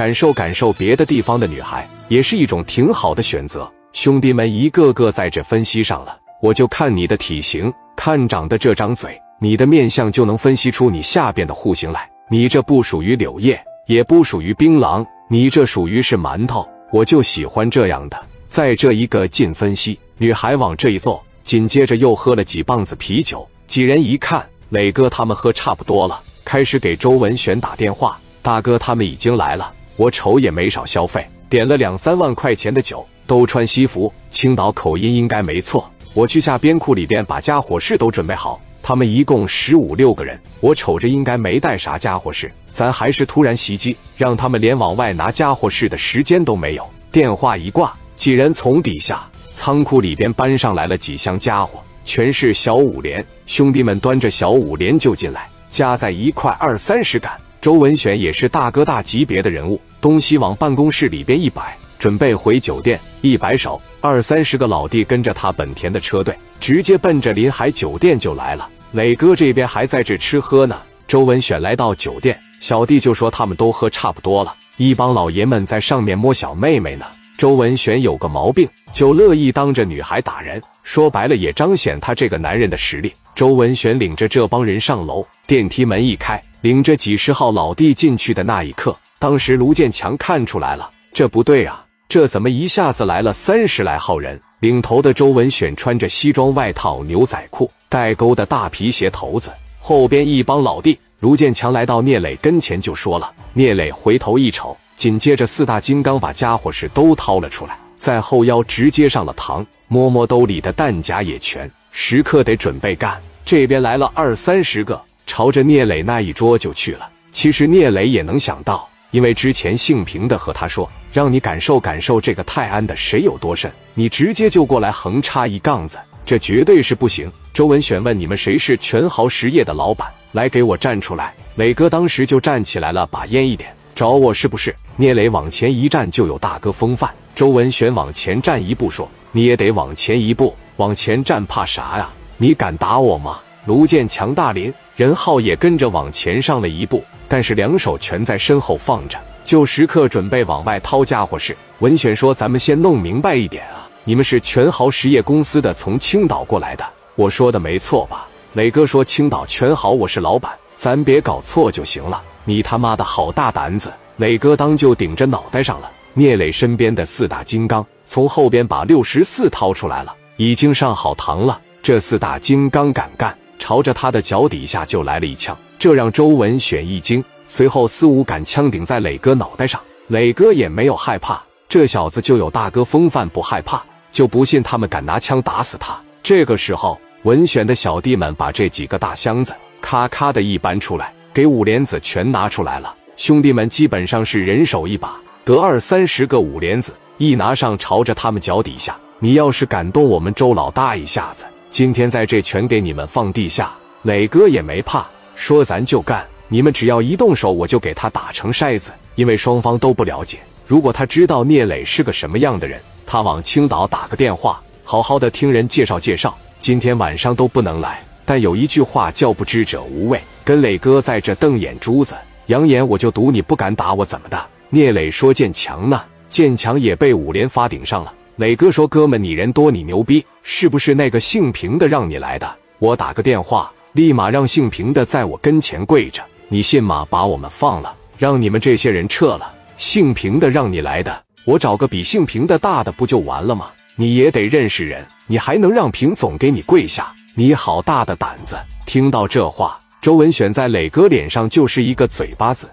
感受感受别的地方的女孩，也是一种挺好的选择。兄弟们一个个在这分析上了，我就看你的体型，看长的这张嘴，你的面相就能分析出你下边的户型来。你这不属于柳叶，也不属于槟榔，你这属于是馒头。我就喜欢这样的。在这一个近分析，女孩往这一坐，紧接着又喝了几棒子啤酒。几人一看，磊哥他们喝差不多了，开始给周文选打电话。大哥他们已经来了，我瞅也没少消费，点了两三万块钱的酒。都穿西服，青岛口音应该没错。我去下边库里边把家伙事都准备好。他们一共十五六个人，我瞅着应该没带啥家伙事。咱还是突然袭击，让他们连往外拿家伙事的时间都没有。电话一挂，几人从底下仓库里边搬上来了几箱家伙，全是小五连。兄弟们端着小五连就进来，加在一块二三十杆。周文选也是大哥大级别的人物，东西往办公室里边一摆。准备回酒店，一摆手，二三十个老弟跟着他本田的车队，直接奔着临海酒店就来了。磊哥这边还在这吃喝呢。周文选来到酒店，小弟就说他们都喝差不多了，一帮老爷们在上面摸小妹妹呢。周文选有个毛病，就乐意当着女孩打人，说白了也彰显他这个男人的实力。周文选领着这帮人上楼，电梯门一开，领着几十号老弟进去的那一刻，当时卢建强看出来了，这不对啊。这怎么一下子来了三十来号人？领头的周文选穿着西装外套、牛仔裤，带钩的大皮鞋头子。后边一帮老弟，卢建强来到聂磊跟前就说了。聂磊回头一瞅，紧接着四大金刚把家伙事都掏了出来，在后腰直接上了膛，摸摸兜里的弹夹也全，时刻得准备干。这边来了二三十个，朝着聂磊那一桌就去了。其实聂磊也能想到。因为之前姓平的和他说，让你感受感受这个泰安的谁有多深，你直接就过来横插一杠子，这绝对是不行。周文选问你们谁是全豪实业的老板，来给我站出来。磊哥当时就站起来了，把烟一点，找我是不是？聂磊往前一站就有大哥风范。周文选往前站一步说，你也得往前一步，往前站怕啥呀？你敢打我吗？卢建强、大林、任浩也跟着往前上了一步。但是两手全在身后放着，就时刻准备往外掏家伙事。文选说：“咱们先弄明白一点啊，你们是全豪实业公司的，从青岛过来的，我说的没错吧？”磊哥说：“青岛全豪，我是老板，咱别搞错就行了。”你他妈的好大胆子！磊哥当就顶着脑袋上了。聂磊身边的四大金刚从后边把六十四掏出来了，已经上好膛了。这四大金刚敢干，朝着他的脚底下就来了一枪。这让周文选一惊，随后四五杆枪顶在磊哥脑袋上，磊哥也没有害怕，这小子就有大哥风范，不害怕，就不信他们敢拿枪打死他。这个时候，文选的小弟们把这几个大箱子咔咔的一搬出来，给五莲子全拿出来了。兄弟们基本上是人手一把，得二三十个五莲子，一拿上朝着他们脚底下。你要是敢动我们周老大一下子，今天在这全给你们放地下。磊哥也没怕。说咱就干，你们只要一动手，我就给他打成筛子。因为双方都不了解，如果他知道聂磊是个什么样的人，他往青岛打个电话，好好的听人介绍介绍，今天晚上都不能来。但有一句话叫不知者无畏，跟磊哥在这瞪眼珠子，扬言我就赌你不敢打我怎么的？聂磊说建强呢，建强也被五连发顶上了。磊哥说哥们你人多你牛逼，是不是那个姓平的让你来的？我打个电话。立马让姓平的在我跟前跪着，你信吗？把我们放了，让你们这些人撤了。姓平的让你来的，我找个比姓平的大的不就完了吗？你也得认识人，你还能让平总给你跪下？你好大的胆子！听到这话，周文选在磊哥脸上就是一个嘴巴子。